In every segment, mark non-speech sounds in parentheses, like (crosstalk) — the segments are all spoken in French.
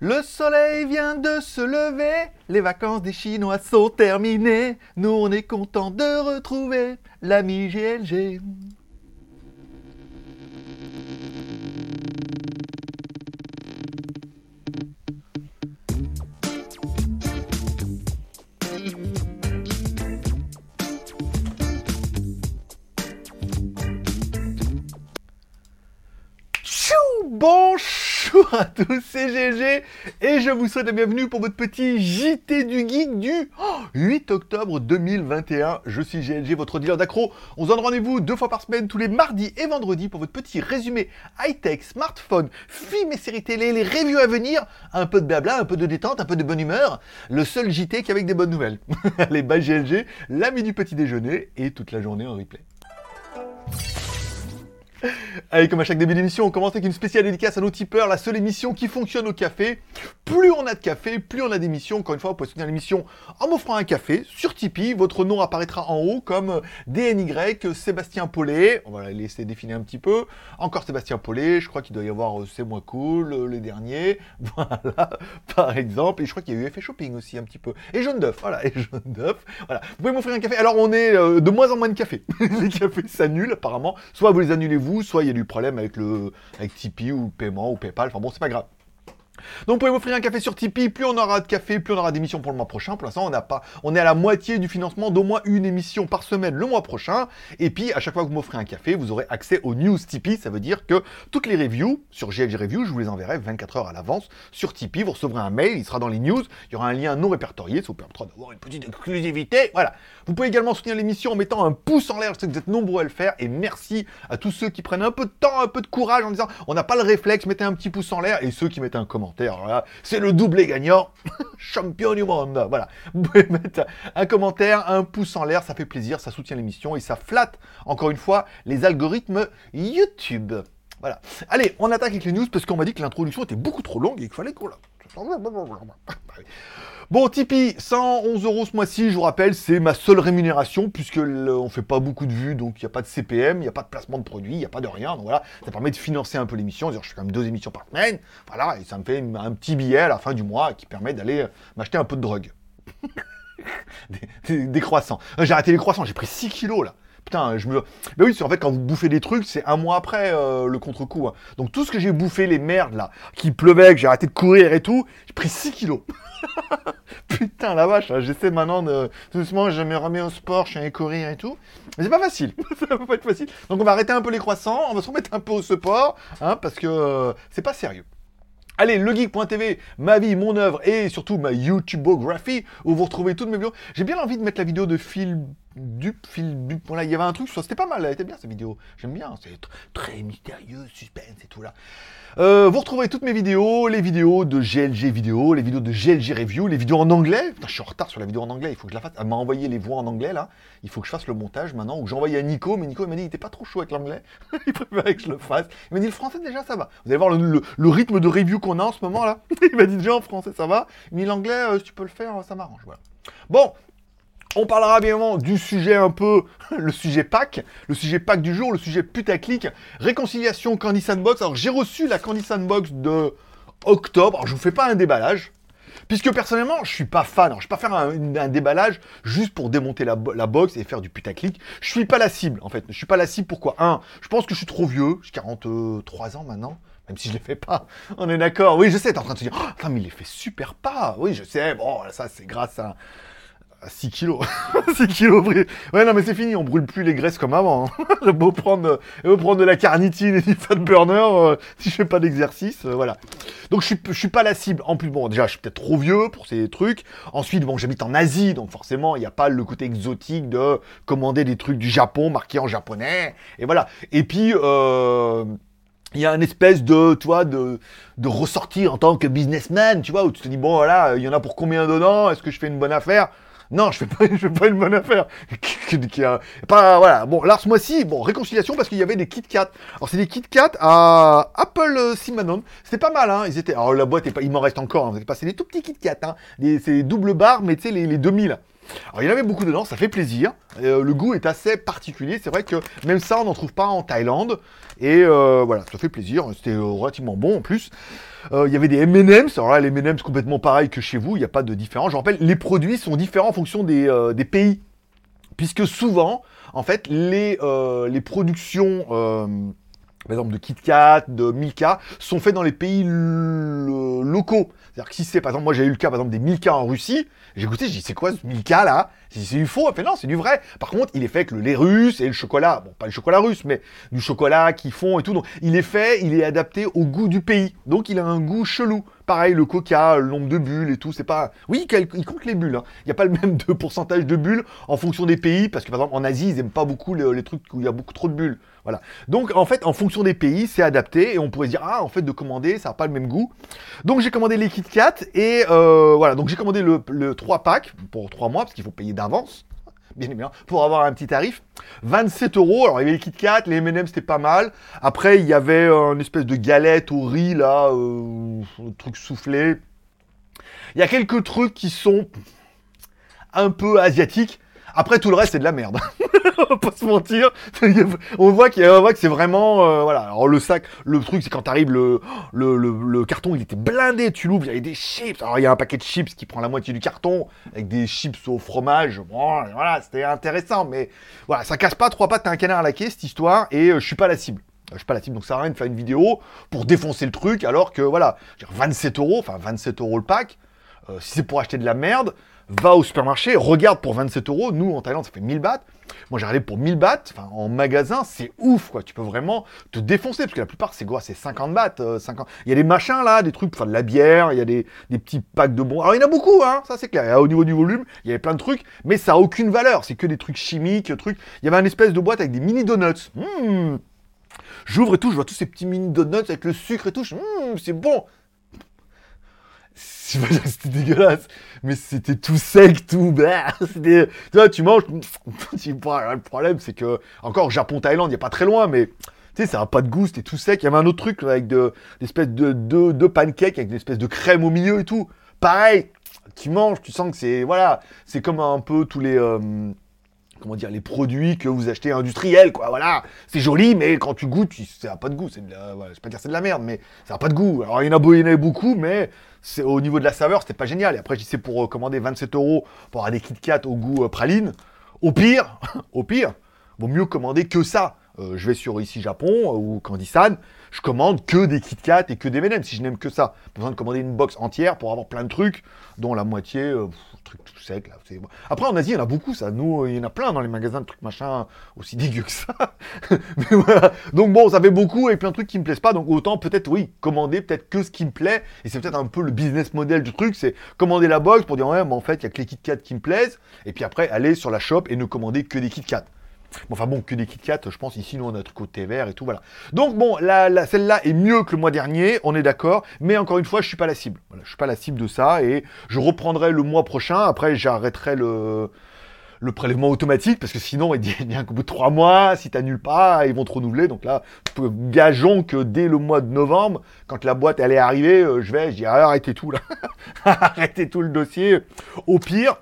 Le soleil vient de se lever, les vacances des Chinois sont terminées. Nous on est content de retrouver l'ami GLG. Bonjour à tous, c'est GG et je vous souhaite la bienvenue pour votre petit JT du Geek du oh, 8 octobre 2021. Je suis GLG, votre dealer d'accro. On se donne rendez-vous deux fois par semaine, tous les mardis et vendredis pour votre petit résumé high-tech, smartphone, films et séries télé, les reviews à venir, un peu de blabla, un peu de détente, un peu de bonne humeur. Le seul JT qui avec des bonnes nouvelles. (laughs) Allez, bye GLG, l'ami du petit déjeuner et toute la journée en replay. Allez, comme à chaque début d'émission, on commence avec une spéciale dédicace à nos tipeurs, la seule émission qui fonctionne au café. Plus on a de café, plus on a d'émissions. Encore une fois, vous pouvez soutenir l'émission en m'offrant un café sur Tipeee. Votre nom apparaîtra en haut comme DNY, Sébastien Paulet. On va laisser définir un petit peu. Encore Sébastien Paulet, je crois qu'il doit y avoir euh, C'est moins cool, euh, les derniers. (laughs) Voilà, par exemple. Et je crois qu'il y a eu Effet Shopping aussi un petit peu. Et Jaune d'œuf, voilà, et Jaune d'œuf. Voilà, vous pouvez m'offrir un café. Alors, on est euh, de moins en moins de café. (laughs) les cafés s'annulent apparemment. Soit vous les annulez vous, soit il y a du problème avec le avec Tipeee ou paiement ou PayPal. Enfin bon, c'est pas grave. Donc vous pouvez m'offrir un café sur Tipeee, plus on aura de café, plus on aura d'émissions pour le mois prochain. Pour l'instant, on n'a pas, on est à la moitié du financement d'au moins une émission par semaine le mois prochain. Et puis à chaque fois que vous m'offrez un café, vous aurez accès aux news Tipeee. Ça veut dire que toutes les reviews sur GLG Review, je vous les enverrai 24 heures à l'avance sur Tipeee. Vous recevrez un mail, il sera dans les news. Il y aura un lien non répertorié, ça vous permettra d'avoir une petite exclusivité. Voilà. Vous pouvez également soutenir l'émission en mettant un pouce en l'air. Je sais que vous êtes nombreux à le faire. Et merci à tous ceux qui prennent un peu de temps, un peu de courage en disant on n'a pas le réflexe, mettez un petit pouce en l'air. Et ceux qui mettent un commentaire. C'est le doublé gagnant, (laughs) champion du monde. Voilà, vous pouvez mettre un commentaire, un pouce en l'air, ça fait plaisir, ça soutient l'émission et ça flatte, encore une fois, les algorithmes YouTube. Voilà. Allez, on attaque les news parce qu'on m'a dit que l'introduction était beaucoup trop longue et qu'il fallait qu'on la... Bon, Tipeee, 111 euros ce mois-ci, je vous rappelle, c'est ma seule rémunération, puisque le- on fait pas beaucoup de vues, donc il n'y a pas de CPM, il n'y a pas de placement de produits, il n'y a pas de rien, donc voilà, ça permet de financer un peu l'émission, je fais quand même deux émissions par semaine, voilà, et ça me fait un petit billet à la fin du mois qui permet d'aller euh, m'acheter un peu de drogue. (laughs) des, des- des croissants. Euh, J'ai arrêté les croissants, j'ai pris 6 kilos là. Putain, je me. Mais oui, c'est en fait quand vous bouffez des trucs, c'est un mois après euh, le contre-coup. hein. Donc tout ce que j'ai bouffé, les merdes là, qui pleuvait, que j'ai arrêté de courir et tout, j'ai pris 6 kilos. (laughs) Putain la vache, là, j'essaie maintenant de. Doucement, je me remets au sport, je suis allé courir et tout. Mais c'est pas facile. (laughs) ça va pas être facile. Donc on va arrêter un peu les croissants, on va se remettre un peu au sport, hein, parce que euh, c'est pas sérieux. Allez, legeek.tv, ma vie, mon œuvre et surtout ma YouTubeographie où vous retrouvez toutes mes vidéos. J'ai bien envie de mettre la vidéo de Phil Dup, Phil Dup. Voilà, il y avait un truc, c'était pas mal, elle était bien cette vidéo. J'aime bien, c'est tr- très mystérieux, suspense et tout là. Euh, vous retrouverez toutes mes vidéos, les vidéos de GLG vidéo, les vidéos de GLG review, les vidéos en anglais. Je suis en retard sur la vidéo en anglais, il faut que je la fasse. Elle m'a envoyé les voix en anglais là. Il faut que je fasse le montage maintenant. Ou j'ai envoyé à Nico, mais Nico il m'a dit qu'il était pas trop chaud avec l'anglais. (laughs) il préférait que je le fasse. Il m'a dit le français déjà ça va. Vous allez voir le rythme de review qu'on a en ce moment là. (laughs) il m'a dit déjà en français ça va. Mais l'anglais, euh, si tu peux le faire, ça m'arrange. Voilà. Bon, on parlera bien évidemment du sujet un peu, (laughs) le sujet pack, le sujet pack du jour, le sujet putaclic, réconciliation Candy Sandbox. Alors j'ai reçu la Candy Sandbox de octobre, alors je vous fais pas un déballage, puisque personnellement je suis pas fan, alors, je vais pas faire un, déballage juste pour démonter la, la box et faire du putaclic. Je suis pas la cible en fait, je suis pas la cible pourquoi? Un, je pense que je suis trop vieux, j'ai 43 ans maintenant. Même si je les fais pas, on est d'accord? Oui, je sais, t'es en train de se dire, oh, mais il les fait super pas. Oui, je sais, bon, ça c'est grâce à, à 6 kilos. (laughs) 6 kilos brûlés. Ouais, non, mais c'est fini, on brûle plus les graisses comme avant. Hein. (laughs) J'ai beau prendre, prendre de la carnitine et du fat burner, euh, (laughs) si je fais pas d'exercice, euh, voilà. Donc je suis, suis pas la cible. En plus, bon, déjà, je suis peut-être trop vieux pour ces trucs. Ensuite, bon, j'habite en Asie, donc forcément, il n'y a pas le côté exotique de commander des trucs du Japon marqués en japonais. Et voilà. Et puis, euh, il y a une espèce de, tu vois, de, de ressortir en tant que businessman, tu vois, où tu te dis, bon, voilà, il y en a pour combien dedans Est-ce que je fais une bonne affaire? Non, je fais pas, (laughs) pas une bonne affaire. Qui- pas, voilà. Bon, là, ce mois-ci, bon, réconciliation parce qu'il y avait des Kit Kat. Alors, c'est des Kit Kat à Apple euh, Cinnamon. C'était pas mal, hein. Ils étaient, alors la boîte est pas, il m'en reste encore, hein. Vous êtes passé des tout petits Kit Kat, hein. Des, c'est double barre, mais tu sais, les, les 2000. Alors il y en avait beaucoup dedans, ça fait plaisir. Euh, le goût est assez particulier. C'est vrai que même ça, on n'en trouve pas en Thaïlande. Et euh, voilà, ça fait plaisir. C'était euh, relativement bon en plus. Il y avait des M&M's. Alors là, les M&M's complètement pareil que chez vous. Il n'y a pas de différence. Je rappelle, les produits sont différents en fonction des, pays. Puisque souvent, en fait, les, productions... par exemple de KitKat, de Milka, sont faits dans les pays lo- locaux. C'est-à-dire que si c'est, par exemple, moi j'ai eu le cas, par exemple, des Milka en Russie, j'ai goûté, j'ai dit, c'est quoi ce Milka là? J'ai dit, c'est du faux, elle fait non, c'est du vrai. Par contre, il est fait avec le lait russe et le chocolat, bon, pas le chocolat russe, mais du chocolat qu'ils font et tout. Donc, il est fait, il est adapté au goût du pays. Donc, il a un goût chelou. Pareil, le coca, le nombre de bulles et tout, c'est pas. Oui, il compte les bulles. hein. Il n'y a pas le même pourcentage de bulles en fonction des pays, parce que par exemple, en Asie, ils aiment pas beaucoup le- les trucs où il y a beaucoup trop de bulles. Voilà. Donc, en fait, en fonction des pays, c'est adapté et on pourrait se dire, ah, en fait, de commander, ça n'a pas le même goût. Donc, j'ai commandé les Kit Kat et euh, voilà. Donc, j'ai commandé le, le 3 packs pour 3 mois parce qu'il faut payer d'avance. Bien évidemment, pour avoir un petit tarif. 27 euros. Alors, il y avait les Kit Kat, les M&M, c'était pas mal. Après, il y avait une espèce de galette au riz, là, euh, truc soufflé. Il y a quelques trucs qui sont un peu asiatiques. Après, tout le reste, c'est de la merde. (laughs) on va pas se mentir. (laughs) on voit, qu'il y a- on voit que c'est vraiment... euh, voilà. Alors, le sac, le truc, c'est quand t'arrives, le, le, carton, il était blindé. Tu l'ouvres, il y avait des chips. Alors, il y a un paquet de chips qui prend la moitié du carton, avec des chips au fromage. Bon, voilà, c'était intéressant. Mais voilà, ça casse pas trois pattes, t'as un canard à la quai, cette histoire. Et euh, je suis pas la cible. Je suis pas la cible, donc ça sert à rien de faire une vidéo pour défoncer le truc, alors que voilà, je veux dire, 27 euros, enfin 27 euros le pack, euh, si c'est pour acheter de la merde, va au supermarché, regarde pour 27 euros. Nous, en Thaïlande, ça fait 1000 bahts. Moi, j'ai regardé pour 1000 bahts. Enfin, en magasin, c'est ouf, quoi. Tu peux vraiment te défoncer, parce que la plupart, c'est quoi? C'est 50 bahts. euh, 50... Il y a des machins, là, des trucs, enfin, de la bière, il y a des, petits packs de bons. Alors, il y en a beaucoup, hein, ça, c'est clair. Et, au niveau du volume, il y avait plein de trucs, mais ça a aucune valeur. C'est que des trucs chimiques, trucs. Il y avait une espèce de boîte avec des mini donuts. Mmh. J'ouvre et tout, je vois tous ces petits mini donuts avec le sucre et tout. Mmh, c'est bon. C'était dégueulasse, mais c'était tout sec, tout. bah, tu vois, tu manges. (laughs) tu le problème, c'est que encore Japon, Thaïlande, il y a pas très loin, mais tu sais, ça a pas de goût, c'était tout sec. Il y avait un autre truc avec de, des espèces de, de, pancakes avec une espèce de crème au milieu et tout. Pareil, tu manges, tu sens que c'est voilà, c'est comme un peu tous les euh, comment dire, les produits que vous achetez industriels, quoi, voilà. C'est joli, mais quand tu goûtes, ça n'a pas de goût. C'est de vais pas dire c'est de la merde, mais ça n'a pas de goût. Alors, il y en a, il y beaucoup, mais c'est, au niveau de la saveur, c'était pas génial. Et après, je dis, c'est pour euh, commander 27 euros pour avoir des Kit Kat au goût euh, praline. Au pire, (laughs) au pire, vaut mieux commander que ça. Euh, je vais sur ici Japon ou Candisan, je commande que des Kit Kat et que des M&M's si je n'aime que ça. Pas besoin de commander une box entière pour avoir plein de trucs, dont la moitié, euh, truc tout sec Après en Asie, il y en a beaucoup ça. Nous, euh, il y en a plein dans les magasins de trucs machin aussi (laughs) dégueux que ça. Donc bon, ça fait beaucoup et plein de trucs qui me plaisent pas. Donc autant peut-être oui, commander peut-être que ce qui me plaît. Et c'est peut-être un peu le business model du truc, c'est commander la box pour dire ouais, mais en fait, il y a que les Kit Kat qui me plaisent. Et puis après, aller sur la shop et ne commander que des Kit Kat. Bon, enfin bon, que des Kit Kat, je pense ici nous on a un truc au thé vert et tout, voilà. Donc bon, la, celle-là est mieux que le mois dernier, on est d'accord, mais encore une fois, je suis pas la cible. Je suis pas la cible de ça et je reprendrai le mois prochain. Après, j'arrêterai le le prélèvement automatique parce que sinon, il dit bien qu'au bout de trois mois, si t'annules pas, ils vont te renouveler. Donc là, gageons que dès le mois de novembre, quand la boîte elle est arrivée, euh, je vais, je dis arrêtez tout là, (laughs) arrêtez tout le dossier. Au pire.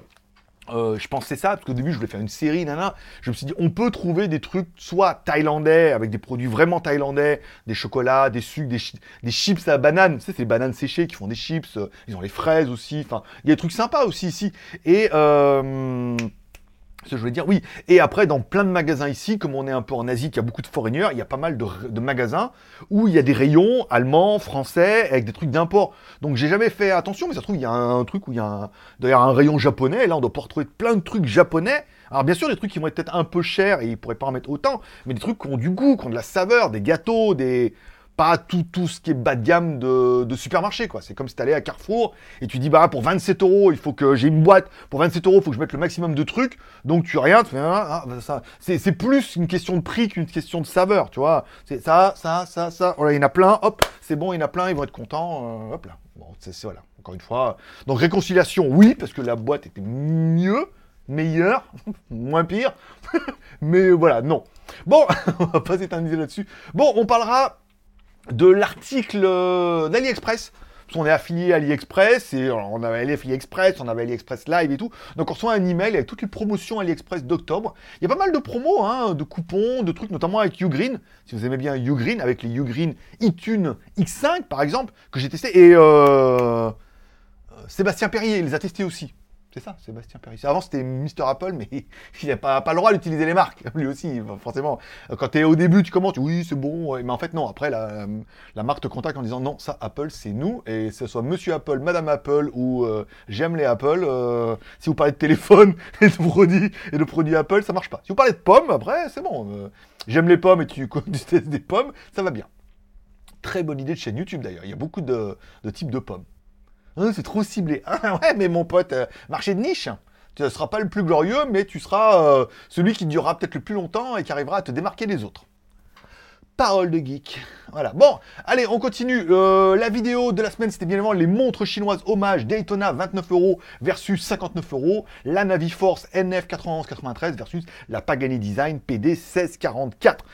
Euh, je pensais ça, parce qu'au début je voulais faire une série, nana. Je me suis dit, on peut trouver des trucs soit thaïlandais, avec des produits vraiment thaïlandais, des chocolats, des sucres, des, des chips à banane. Tu sais, c'est les bananes séchées qui font des chips. euh, Ils ont les fraises aussi. Enfin, il y a des trucs sympas aussi ici. Et euh, je voulais dire, oui. Et après, dans plein de magasins ici, comme on est un peu en Asie, qu'il y a beaucoup de foreigners, il y a pas mal de, magasins où il y a des rayons allemands, français, avec des trucs d'import. Donc j'ai jamais fait attention, mais ça se trouve, il y a un, truc où il y a un, un rayon japonais, et là on doit pouvoir trouver plein de trucs japonais. Alors bien sûr, des trucs qui vont être peut-être un peu chers, et ils pourraient pas en mettre autant, mais des trucs qui ont du goût, qui ont de la saveur, des gâteaux, des... Pas tout, tout ce qui est bas de gamme de, supermarché, quoi. C'est comme si t'allais à Carrefour et tu dis, bah, pour 27 euros, il faut que j'ai une boîte. Pour 27 euros, il faut que je mette le maximum de trucs. Donc, tu rien, tu fais, ah, ah, bah, ça. C'est, plus une question de prix qu'une question de saveur, tu vois. C'est ça, ça, ça, ça. Voilà, il y en a plein, hop, c'est bon, il y en a plein, ils vont être contents, euh, hop là. Bon, c'est- voilà. Encore une fois. Donc, réconciliation, oui, parce que la boîte était mieux, meilleure, (laughs) moins pire. (laughs) Mais voilà, non. Bon, (laughs) on va pas s'éterniser là-dessus. Bon, on parlera de l'article euh, d'AliExpress. Parce qu'on est affilié à AliExpress, et on avait AliExpress, on avait AliExpress Live et tout. Donc on reçoit un email avec toutes les promotions AliExpress d'octobre. Il y a pas mal de promos, hein, de coupons, de trucs, notamment avec Ugreen. Si vous aimez bien Ugreen, avec les Ugreen iTunes X5 par exemple, que j'ai testé. Et euh, Sébastien Perrier, les a testés aussi. C'est ça, Sébastien Perry. Avant, c'était Mister Apple, mais (laughs) il n'a pas, le droit d'utiliser les marques, lui aussi, forcément. Quand tu es au début, tu commences, oui, c'est bon, mais en fait, non. Après, la, marque te contacte en disant, non, ça, Apple, c'est nous, et que ce soit Monsieur Apple, Madame Apple, ou euh, j'aime les Apple, euh, si vous parlez de téléphone (laughs) et de produits, et de produits Apple, ça marche pas. Si vous parlez de pommes, après, c'est bon. Euh, j'aime les pommes et tu, (laughs) testes des pommes, ça va bien. Très bonne idée de chaîne YouTube, d'ailleurs. Il y a beaucoup de types de pommes. Hein, c'est trop ciblé. (laughs) Ah ouais, mais mon pote, euh, marché de niche. Tu ne seras pas le plus glorieux, mais tu seras euh, celui qui durera peut-être le plus longtemps et qui arrivera à te démarquer des autres. Parole de geek. Voilà. Bon, allez, on continue. Euh, la vidéo de la semaine, c'était bien évidemment les montres chinoises hommage Daytona 29 euros versus 59 euros. La Naviforce NF 9193 versus la Pagani Design PD 1644.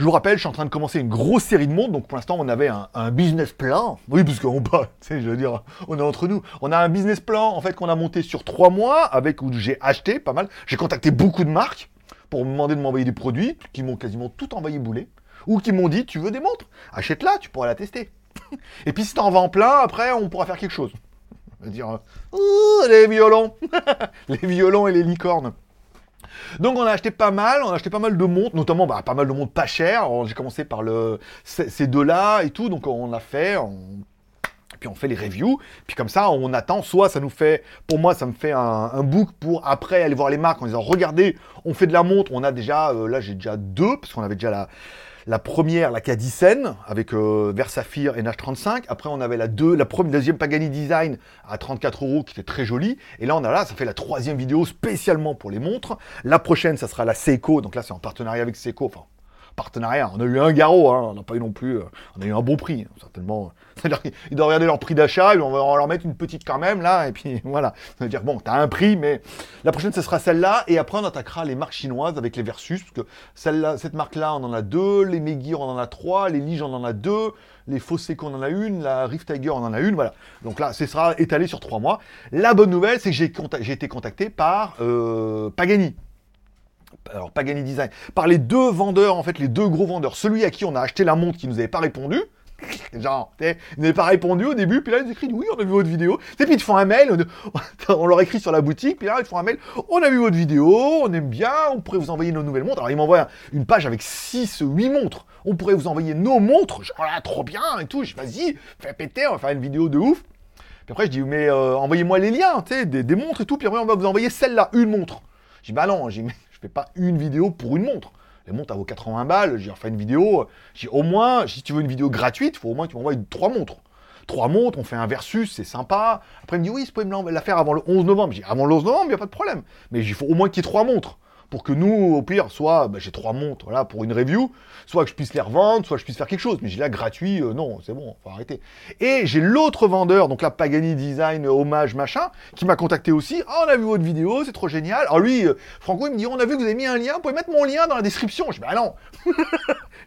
Je vous rappelle, je suis en train de commencer une grosse série de montres, donc pour l'instant on avait un, business plan. Oui, parce qu'on (laughs) je veux dire, on est entre nous. On a un business plan en fait qu'on a monté sur trois mois, avec où j'ai acheté pas mal. J'ai contacté beaucoup de marques pour me demander de m'envoyer des produits qui m'ont quasiment tout envoyé bouler, ou qui m'ont dit tu veux des montres, achète-la, tu pourras la tester. (laughs) Et puis si t'en vends plein, après on pourra faire quelque chose. Va dire, les violons, (laughs) les violons et les licornes. Donc on a acheté pas mal, on a acheté pas mal de montres, notamment bah, pas mal de montres pas chères. J'ai commencé par ces deux-là et tout, donc on a fait, puis on fait les reviews, puis comme ça on attend, soit ça nous fait, pour moi ça me fait un, book pour après aller voir les marques en disant regardez, on fait de la montre, on a déjà, euh, là j'ai déjà deux, parce qu'on avait déjà la, la première, la Cadicen, avec euh, et NH35. Après, on avait la, deux, la première, deuxième Pagani Design à 34 euros, qui était très jolie. Et là, on a là, ça fait la troisième vidéo spécialement pour les montres. La prochaine, ça sera la Seiko. Donc là, c'est en partenariat avec Seiko. Partenariat. On a eu un garrot, hein. on n'a pas eu non plus. Euh, on a eu un bon prix, certainement. (laughs) C'est-à-dire qu'ils doivent regarder leur prix d'achat, on va leur mettre une petite quand même, là, et puis (laughs) voilà. Ça veut dire, bon, t'as un prix, mais la prochaine, ce sera celle-là, et après, on attaquera les marques chinoises avec les Versus, parce que celle-là, cette marque-là, on en a deux, les Megir, on en a trois, les Lige, on en a deux, les Foseco, on en a une, la Rift Tiger, on en a une, voilà. Donc là, ce sera étalé sur trois mois. La bonne nouvelle, c'est que j'ai été contacté par euh, Pagani alors Pagani Design, par les deux vendeurs, en fait, les deux gros vendeurs. Celui à qui on a acheté la montre qui nous avait pas répondu. (laughs) Genre, ils n'avaient pas répondu au début, puis là ils écrivent oui, on a vu votre vidéo. Et puis ils te font un mail, (laughs) on, leur écrit sur la boutique, puis là ils te font un mail, on a vu votre vidéo, on aime bien, on pourrait vous envoyer nos nouvelles montres. Alors ils m'envoient une page avec 6, 8 montres. On pourrait vous envoyer nos montres, genre là, trop bien et tout. Je vas-y, fais péter, on va faire une vidéo de ouf. Puis après je dis mais euh, envoyez-moi les liens, des, des, montres et tout, puis après on va vous envoyer celle-là, une montre. Je dis bah non, fais pas une vidéo pour une montre. Les montres, à vaut 80 balles, j'ai refait une vidéo. J'ai au moins, si tu veux une vidéo gratuite, il faut au moins que tu m'envoies trois montres. Trois montres, on fait un versus, c'est sympa. Après, il me dit oui, vous pouvez me la faire avant le 11 novembre. J'ai avant le 11 novembre, il n'y a pas de problème. Mais il faut au moins qu'il y ait trois montres pour que nous, au pire, soit bah, j'ai trois montres pour une review, soit que je puisse les revendre, soit que je puisse faire quelque chose. Mais j'ai là gratuit, euh, non, c'est bon, faut arrêter. Et j'ai l'autre vendeur, donc là Pagani Design hommage machin, qui m'a contacté aussi. Oh, on a vu votre vidéo, c'est trop génial. Alors lui, euh, Franco, il me dit on a vu que vous avez mis un lien, vous pouvez mettre mon lien dans la description. Je dis bah non,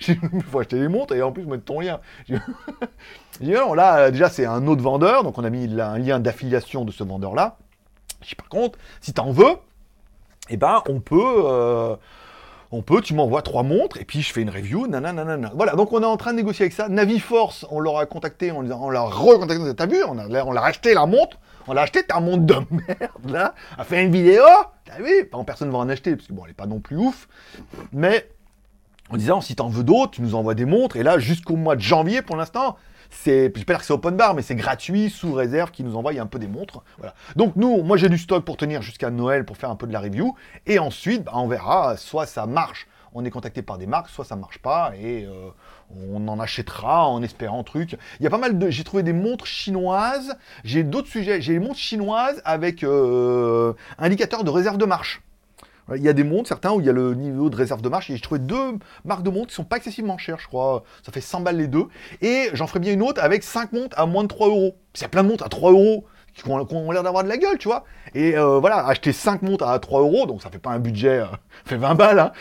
il faut acheter les montres et en plus mettre ton lien. (laughs) Je dis non, là déjà c'est un autre vendeur, donc on a mis un lien d'affiliation de ce vendeur là. Je dis par contre, si t'en veux, eh ben, on peut, euh, on peut, tu m'envoies trois montres, et puis je fais une review, nanana. Voilà, donc on est en train de négocier avec ça. Naviforce, on leur a contacté, on, on l'a recontacté, t'as vu, on a, on l'a acheté la montre, on l'a acheté, ta montre de (laughs) merde, là, a fait une vidéo, t'as vu, bon, personne ne va en acheter, parce que bon, elle est pas non plus ouf, mais en disant, si t'en veux d'autres, tu nous envoies des montres, et là, jusqu'au mois de janvier, pour l'instant, c'est, je pas dire que c'est open bar, mais c'est gratuit, sous réserve, qui nous envoie un peu des montres. Voilà. Donc nous, moi j'ai du stock pour tenir jusqu'à Noël pour faire un peu de la review. Et ensuite, bah, on verra, soit ça marche, on est contacté par des marques, soit ça marche pas, et euh, on en achètera en espérant truc. Il y a pas mal de, j'ai trouvé des montres chinoises. J'ai d'autres sujets. J'ai les montres chinoises avec euh, indicateur de réserve de marche. Il y a des montres, certains, où il y a le niveau de réserve de marche. Et j'ai trouvé deux marques de montres qui sont pas excessivement chères, je crois. Ça fait 100 balles les deux. Et j'en ferai bien une autre avec 5 montres à moins de 3 euros. Il y a plein de montres à 3 euros qui ont, l'air d'avoir de la gueule, tu vois. Et euh, voilà, acheter 5 montres à 3 euros, donc ça fait pas un budget, euh, (laughs) fait 20 balles, hein.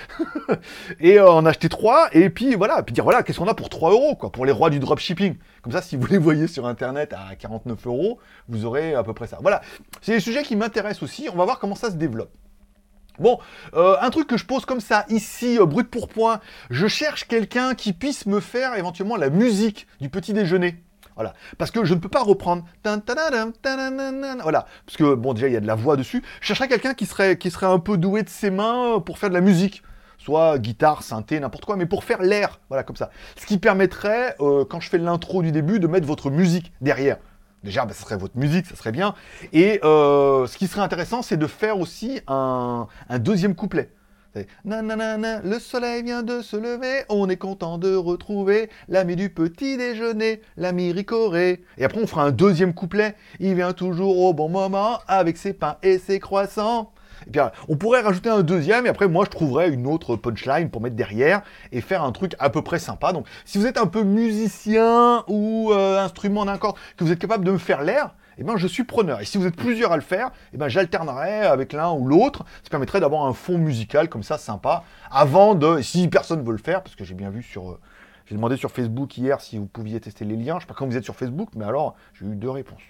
(laughs) et euh, en acheter 3, et puis voilà, puis dire voilà, qu'est-ce qu'on a pour 3 euros, quoi, pour les rois du dropshipping. Comme ça, si vous les voyez sur internet à 49 euros, vous aurez à peu près ça. Voilà, c'est des sujets qui m'intéressent aussi, on va voir comment ça se développe. Bon, euh, un truc que je pose comme ça, ici, euh, brut pour point, je cherche quelqu'un qui puisse me faire éventuellement la musique du petit déjeuner. Voilà. Parce que je ne peux pas reprendre. Voilà. Parce que, bon, déjà, il y a de la voix dessus. Je chercherais quelqu'un qui serait, qui serait un peu doué de ses mains pour faire de la musique. Soit guitare, synthé, n'importe quoi, mais pour faire l'air. Voilà, comme ça. Ce qui permettrait, euh, quand je fais l'intro du début, de mettre votre musique derrière. Déjà, bah, ça serait votre musique, ça serait bien. Et euh, ce qui serait intéressant, c'est de faire aussi un, deuxième couplet. C'est Nananana, le soleil vient de se lever, on est content de retrouver l'ami du petit déjeuner, l'ami Ricoré. Et après, on fera un deuxième couplet. Il vient toujours au bon moment avec ses pains et ses croissants. Puis, on pourrait rajouter un deuxième, et après, moi, je trouverais une autre punchline pour mettre derrière et faire un truc à peu près sympa. Donc, si vous êtes un peu musicien ou euh, instrument d'un corps, que vous êtes capable de me faire l'air, eh ben, je suis preneur. Et si vous êtes plusieurs à le faire, eh ben, j'alternerai avec l'un ou l'autre. Ça permettrait d'avoir un fond musical comme ça, sympa, avant de, si personne veut le faire, parce que j'ai bien vu sur, euh, j'ai demandé sur Facebook hier si vous pouviez tester les liens. Je sais pas quand vous êtes sur Facebook, mais alors, j'ai eu deux réponses.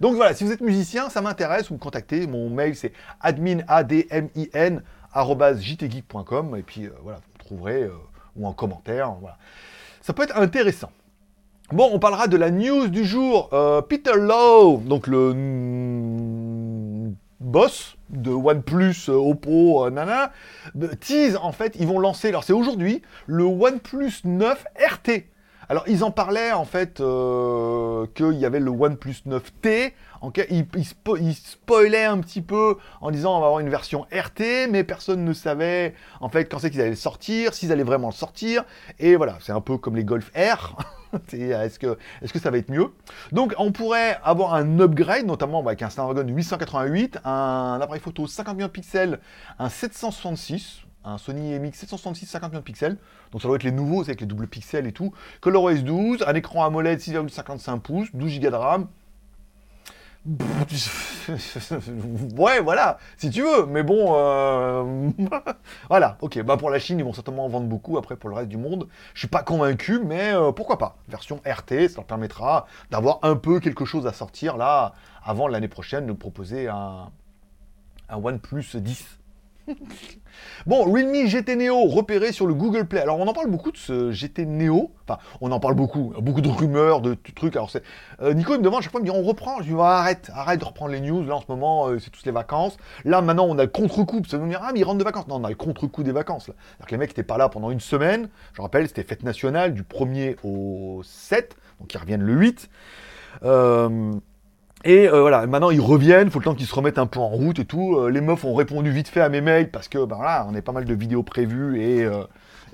Donc voilà, si vous êtes musicien, ça m'intéresse, vous me contactez. Mon mail, c'est admin. Et puis, euh, voilà, vous trouverez, euh, ou en commentaire, voilà. Ça peut être intéressant. Bon, on parlera de la news du jour. Euh, Peter Lowe, donc le boss de OnePlus, Oppo, nana, tease en fait, ils vont lancer, alors c'est aujourd'hui, le OnePlus 9 RT. Alors ils en parlaient en fait euh, qu'il y avait le OnePlus 9T, en ils, ils spo- ils spoilaient un petit peu en disant on va avoir une version RT, mais personne ne savait en fait quand c'est qu'ils allaient le sortir, s'ils allaient vraiment le sortir, et voilà, c'est un peu comme les Golf R. (laughs) Est-ce que, est que ça va être mieux? Donc on pourrait avoir un upgrade, notamment avec un Snapdragon 888, un appareil photo 50 millions de pixels, un 766, un Sony MX 766 50 millions de pixels, donc ça doit être les nouveaux, c'est avec les doubles pixels et tout, ColorOS 12, un écran AMOLED 6,55 pouces, 12 Go de RAM. (laughs) ouais, voilà, si tu veux, mais bon, euh, (laughs) voilà, ok, bah pour la Chine, ils vont certainement en vendre beaucoup, après pour le reste du monde, je suis pas convaincu, mais euh, pourquoi pas, version RT, ça leur permettra d'avoir un peu quelque chose à sortir là, avant l'année prochaine, de proposer un, un OnePlus 10. Bon, Realme GT Neo repéré sur le Google Play. Alors on en parle beaucoup de ce GT Neo. Enfin, on en parle beaucoup. Beaucoup de rumeurs, de trucs. Alors c'est euh, Nico il me demande à chaque fois, me dit on reprend. Je lui dis arrête, arrête de reprendre les news. Là en ce moment, euh, c'est tous les vacances. Là maintenant, on a le contre-coup. Ça me dire ah mais ils rentrent de vacances. Non, on a le contre-coup des vacances. là. Les mecs n'étaient pas là pendant une semaine. Je rappelle, c'était fête nationale du 1er au 7. Donc ils reviennent le 8. Euh, et euh, voilà, maintenant ils reviennent, faut le temps qu'ils se remettent un peu en route et tout. Euh, les meufs ont répondu vite fait à mes mails parce que ben là, on a pas mal de vidéos prévues et, euh,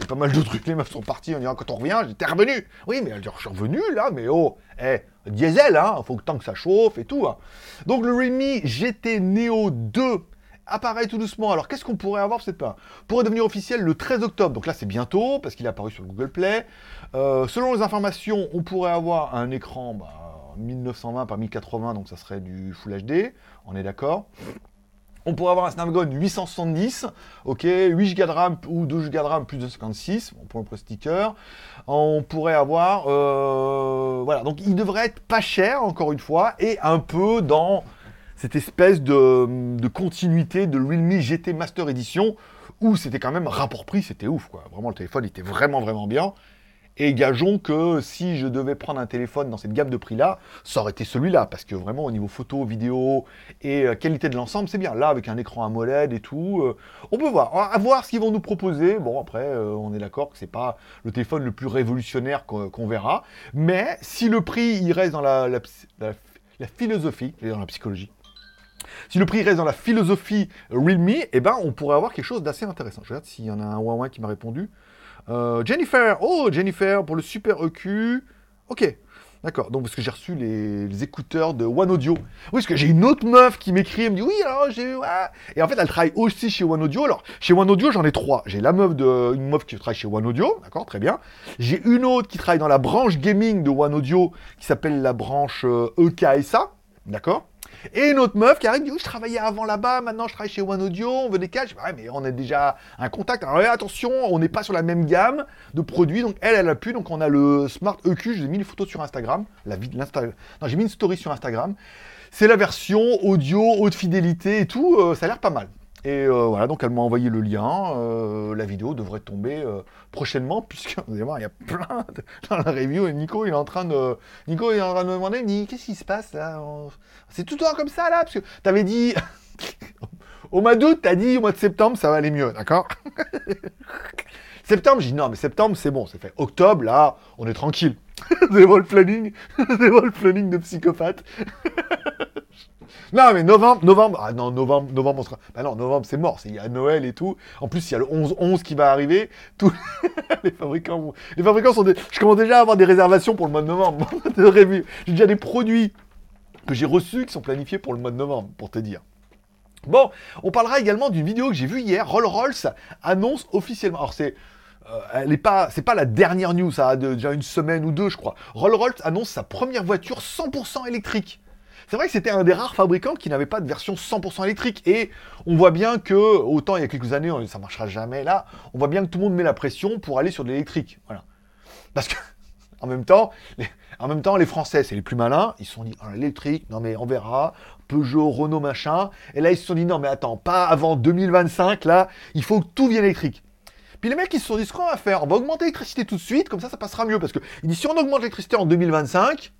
pas mal de trucs. Les meufs sont partis en disant quand on revient, j'étais revenu. Oui, mais je suis revenu là, mais oh, eh, diesel, hein, faut que tant que ça chauffe et tout. hein. Donc le Realme GT Neo 2 apparaît tout doucement. Alors qu'est-ce qu'on pourrait avoir C'est pas pourrait devenir officiel le 13 octobre. Donc là c'est bientôt parce qu'il est apparu sur le Google Play. Selon les informations, on pourrait avoir un écran bah, 1920 par 1080, donc ça serait du Full HD. On est d'accord on pourrait avoir un Snapdragon 870, ok, 8 Go de RAM ou 2 Go de RAM plus de 56, on prend le sticker. On pourrait avoir, euh, voilà, donc il devrait être pas cher encore une fois et un peu dans cette espèce de, de continuité de Realme GT Master Edition où c'était quand même rapport prix, c'était ouf quoi. Vraiment le téléphone était vraiment vraiment bien. Et gageons que si je devais prendre un téléphone dans cette gamme de prix-là, ça aurait été celui-là, parce que vraiment au niveau photo, vidéo et euh, qualité de l'ensemble, c'est bien. Là, avec un écran AMOLED et tout, euh, on peut voir. À voir ce qu'ils vont nous proposer. Bon, après, euh, on est d'accord que c'est pas le téléphone le plus révolutionnaire qu'on verra, mais si le prix il reste dans la, la, la- la philosophie, et dans la psychologie, si le prix reste dans la philosophie Realme, eh ben, on pourrait avoir quelque chose d'assez intéressant. Je regarde s'il y en a un ou un qui m'a répondu. Euh, Jennifer, oh Jennifer, pour le super EQ. Ok. D'accord, donc parce que j'ai reçu les, écouteurs de One Audio. Oui, parce que j'ai une autre meuf qui m'écrit, elle me dit oui, alors j'ai. ouais. Et en fait, elle travaille aussi chez One Audio. Alors, chez One Audio, j'en ai trois. J'ai la meuf de. Une meuf qui travaille chez One Audio, d'accord, très bien. J'ai une autre qui travaille dans la branche gaming de One Audio, qui s'appelle la branche euh, EKSA, d'accord et une autre meuf qui arrive, dit oui, je travaillais avant là-bas, maintenant je travaille chez One Audio, on veut des caches. Ouais, mais on a déjà un contact. Alors attention, on n'est pas sur la même gamme de produits. Donc elle, elle a pu. Donc on a le Smart EQ, j'ai mis une photo sur Instagram. La vie, non, j'ai mis une story sur Instagram. C'est la version audio, haute fidélité et tout. euh, ça a l'air pas mal. Et euh, voilà, donc elle m'a envoyé le lien. euh, la vidéo devrait tomber euh, prochainement, (laughs) puisque vous allez voir, il y a plein dans la review. Et Nico, il est en train de, Nico, est en train de me demander, qu'est-ce qui se passe là C'est tout le temps comme ça là, parce que t'avais dit (laughs) au mois d'août, t'as dit au mois de septembre, ça va aller mieux, d'accord? (laughs) Septembre, j'ai dit non, mais septembre, c'est bon, c'est fait. Octobre, là, on est tranquille. C'est le planning, c'est le planning de psychopathe. Non, mais novembre, novembre, ah non, novembre, novembre, on sera. Bah non, novembre, c'est mort, il y a Noël et tout. En plus, il y a le 11-11 qui va arriver. (laughs) Les fabricants, les fabricants sont. Des... Je commence déjà à avoir des réservations pour le mois de novembre. (laughs) J'ai déjà des produits que j'ai reçus qui sont planifiés pour le mois de novembre, pour te dire. Bon, on parlera également d'une vidéo que j'ai vue hier. Rolls-Royce annonce officiellement. Alors c'est, euh, c'est pas la dernière news, ça a déjà une semaine ou deux, je crois. Rolls-Royce annonce sa première voiture 100% électrique. C'est vrai que c'était un des rares fabricants qui n'avait pas de version 100% électrique. Et on voit bien que, autant il y a quelques années, ça marchera jamais là, on voit bien que tout le monde met la pression pour aller sur de l'électrique. Voilà. Parce que, (laughs) en même temps, les, en même temps, les Français, c'est les plus malins, ils se sont dit, ah, l'électrique, non mais on verra, Peugeot, Renault, machin. Et là, ils se sont dit, non mais attends, pas avant 2025, là, il faut que tout vienne électrique. Puis les mecs, ils se sont dit, ce qu'on va faire, on va augmenter l'électricité tout de suite, comme ça, ça passera mieux. Parce que, ils disent, si on augmente l'électricité en 2025,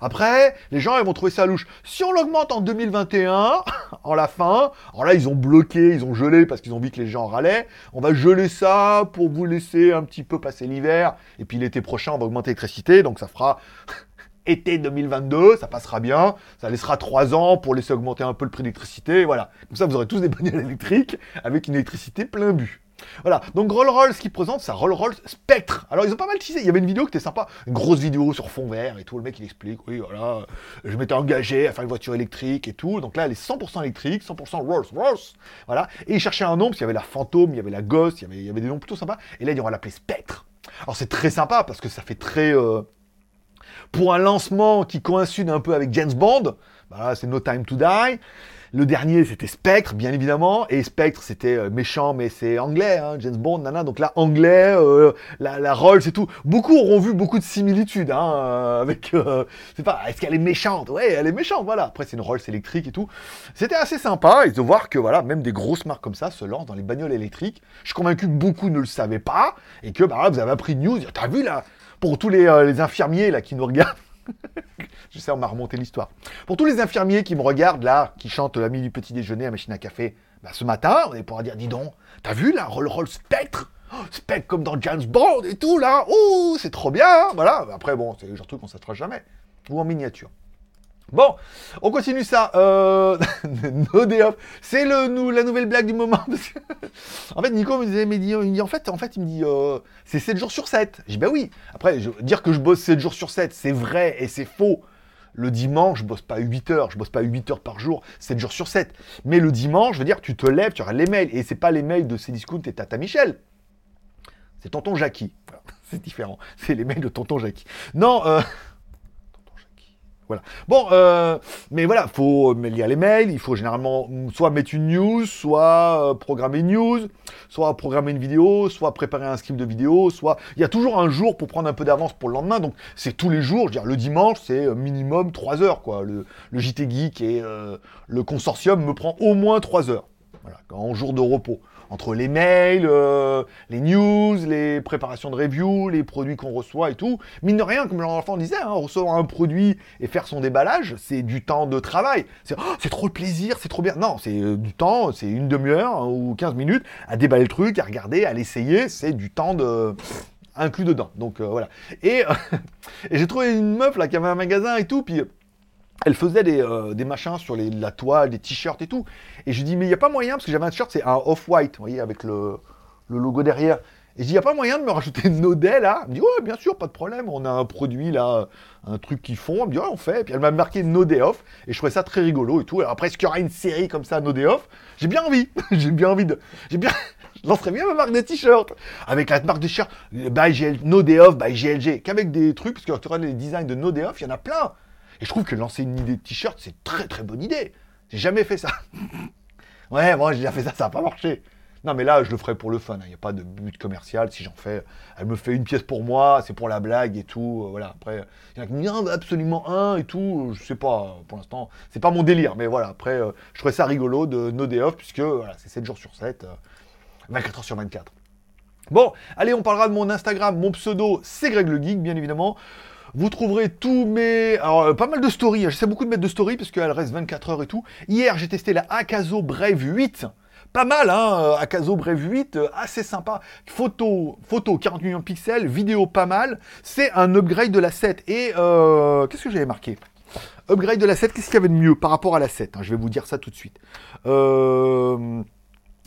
après, les gens, vont trouver ça louche. Si on l'augmente en 2021, (laughs) en la fin, alors là, ils ont bloqué, ils ont gelé parce qu'ils ont vu que les gens râlaient. On va geler ça pour vous laisser un petit peu passer l'hiver. Et puis l'été prochain, on va augmenter l'électricité. Donc ça fera (laughs) été 2022, ça passera bien. Ça laissera trois ans pour laisser augmenter un peu le prix de l'électricité. Voilà. Comme ça, vous aurez tous des bagnoles électriques avec une électricité plein but. Voilà, donc Rolls-Royce qui présente sa Rolls-Royce Spectre. Alors ils ont pas mal teasé, il y avait une vidéo qui était sympa, une grosse vidéo sur fond vert et tout, le mec il explique, oui voilà, je m'étais engagé à faire une voiture électrique et tout, donc là elle est 100% électrique, 100% Rolls-Royce, voilà, et il cherchait un nom, parce qu'il y avait la Fantôme, il y avait la Ghost, il y avait, des noms plutôt sympas, et là il va l'appeler Spectre. Alors c'est très sympa parce que ça fait très... euh, pour un lancement qui coïncide un peu avec James Bond, bah, c'est No Time to Die. Le dernier, c'était Spectre, bien évidemment, et Spectre, c'était euh, méchant, mais c'est anglais, hein, James Bond, nana. Donc là, anglais, euh, la, la Rolls et tout. Beaucoup auront vu beaucoup de similitudes hein, euh, avec. euh, c'est pas, est-ce qu'elle est méchante? Ouais, elle est méchante, voilà. Après, c'est une Rolls électrique et tout. C'était assez sympa et de voir que voilà, même des grosses marques comme ça se lancent dans les bagnoles électriques. Je suis convaincu que beaucoup ne le savaient pas et que bah, vous avez appris une news. T'as vu là Pour tous les, les infirmiers là qui nous regardent. (laughs) Je sais, on m'a remonté l'histoire. Pour tous les infirmiers qui me regardent là, qui chantent la nuit du petit déjeuner à machine à café, bah, ce matin, on pourra dire, dis donc, t'as vu la Roll Roll Spectre? Oh, Spectre comme dans James Bond et tout là, ouh, c'est trop bien, hein, voilà. Après bon, c'est le genre de truc qu'on s'attrape jamais. Ou en miniature. Bon, on continue ça. Euh... (laughs) no. C'est la nouvelle blague du moment. (laughs) en fait, Nico me disait, mais dit- en fait, il me dit, euh, c'est 7 jours sur 7. J'ai dit, bah oui. Après, dire que je bosse 7 jours sur 7, c'est vrai et c'est faux. Le dimanche, je bosse pas 8 heures, je bosse pas 8 heures par jour, 7 jours sur 7. Mais le dimanche, je veux dire, tu te lèves, tu regardes les mails. Et c'est pas les mails de Cdiscount et Tata Michel. C'est tonton Jackie. (laughs) C'est différent. C'est les mails de tonton Jackie. Non, euh... Voilà. Bon, euh, mais voilà, faut lire les mails, il faut généralement soit mettre une news, soit euh, programmer une news, soit programmer une vidéo, soit préparer un script de vidéo, soit... Il y a toujours un jour pour prendre un peu d'avance pour le lendemain, donc c'est tous les jours, je veux dire, le dimanche, c'est euh, minimum 3 heures, quoi. Le, le JT Geek et le consortium me prend au moins 3 heures, en jour de repos. Entre les mails, euh, les news, les préparations de review, les produits qu'on reçoit et tout. Mine de rien, comme l'enfant disait, hein, recevoir un produit et faire son déballage, c'est du temps de travail. C'est oh, trop le plaisir, c'est trop bien. Non, c'est euh, du temps, c'est une demi-heure hein, ou 15 minutes à déballer le truc, à regarder, à l'essayer. C'est du temps de inclus dedans. Donc euh, voilà. Et, (laughs) et j'ai trouvé une meuf là qui avait un magasin et tout, puis elle faisait des, euh, machins sur la toile, des t-shirts et tout. Et je dis, mais il n'y a pas moyen, parce que j'avais un t-shirt, c'est un off-white, vous voyez, avec le, logo derrière. Et je dis, il n'y a pas moyen de me rajouter Naudet là? Elle me dit, ouais, bien sûr, pas de problème, on a un produit là, un truc qu'ils font. Elle me dit, ouais, on fait. Et puis elle m'a marqué Naudet Off, et je trouvais ça très rigolo et tout. Alors après, est-ce qu'il y aura une série comme ça, Naudet Off J'ai bien envie, (laughs) j'ai bien envie de. J'ai bien. (laughs) Je lancerais bien ma marque de t-shirt. Avec la marque de t-shirt, by GL... No Off, by GLG. Qu'avec des trucs, parce que tu regardes les designs de No Off, il y en a plein. Et je trouve que lancer une idée de t-shirt, c'est très très bonne idée. J'ai jamais fait ça. (laughs) ouais, moi j'ai déjà fait ça, ça n'a pas marché. Non, mais là, je le ferai pour le fun. Il hein. n'y a pas de but commercial. Si j'en fais, elle me fait une pièce pour moi, c'est pour la blague et tout. Euh, voilà. Après, il y en a qui disent absolument un et tout. Je sais pas, pour l'instant, c'est pas mon délire. Mais voilà, après, euh, je trouvais ça rigolo de No Day Off, puisque c'est 7 jours sur 7. 24 heures sur 24. Bon, allez, on parlera de mon Instagram. Mon pseudo, c'est Greg le Geek, bien évidemment. Vous trouverez tous mes... Alors, euh, pas mal de stories. J'essaie beaucoup de mettre de stories parce qu'elle reste 24 heures et tout. Hier, j'ai testé la Akazo Brave 8. Pas mal, hein, euh, Akazo Brave 8, euh, assez sympa. Photo, photo 40 millions de pixels, vidéo pas mal. C'est un upgrade de la 7. Et qu'est-ce que j'avais marqué? Upgrade de la 7, qu'est-ce qu'il y avait de mieux par rapport à la 7 hein, Je vais vous dire ça tout de suite. Euh...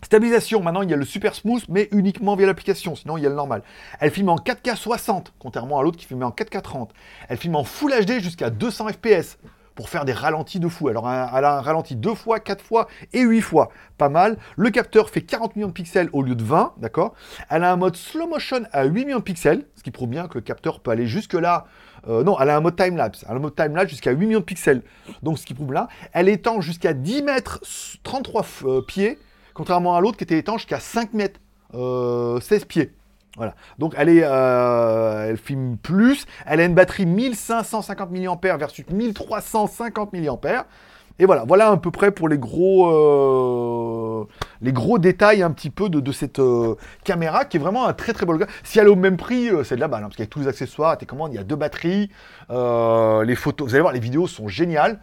Stabilisation, maintenant il y a le super smooth, mais uniquement via l'application, sinon il y a le normal. Elle filme en 4K 60, contrairement à l'autre qui filmait en 4K 30. Elle filme en Full HD jusqu'à 200 FPS pour faire des ralentis de fou. Alors elle a un ralenti deux fois, quatre fois et huit fois. Pas mal. Le capteur fait 40 millions de pixels au lieu de 20, d'accord? Elle a un mode slow motion à 8 millions de pixels, ce qui prouve bien que le capteur peut aller jusque là. Euh, non, elle a un mode time-lapse. Elle a un mode time-lapse jusqu'à 8 millions de pixels. Donc ce qui prouve là. Elle étend jusqu'à 10 mètres 33 euh, pieds contrairement à l'autre qui était étanche jusqu'à 5 mètres, 16 euh, pieds. Voilà. Donc elle est, euh, elle filme plus. Elle a une batterie 1550 mAh versus 1350 mAh. Et voilà, voilà à peu près pour les gros, euh, les gros détails un petit peu de, cette caméra qui est vraiment un très très beau. Si elle est au même prix, c'est de la balle, hein, parce qu'avec tous les accessoires, tes commandes, il y a deux batteries, les photos, vous allez voir, les vidéos sont géniales.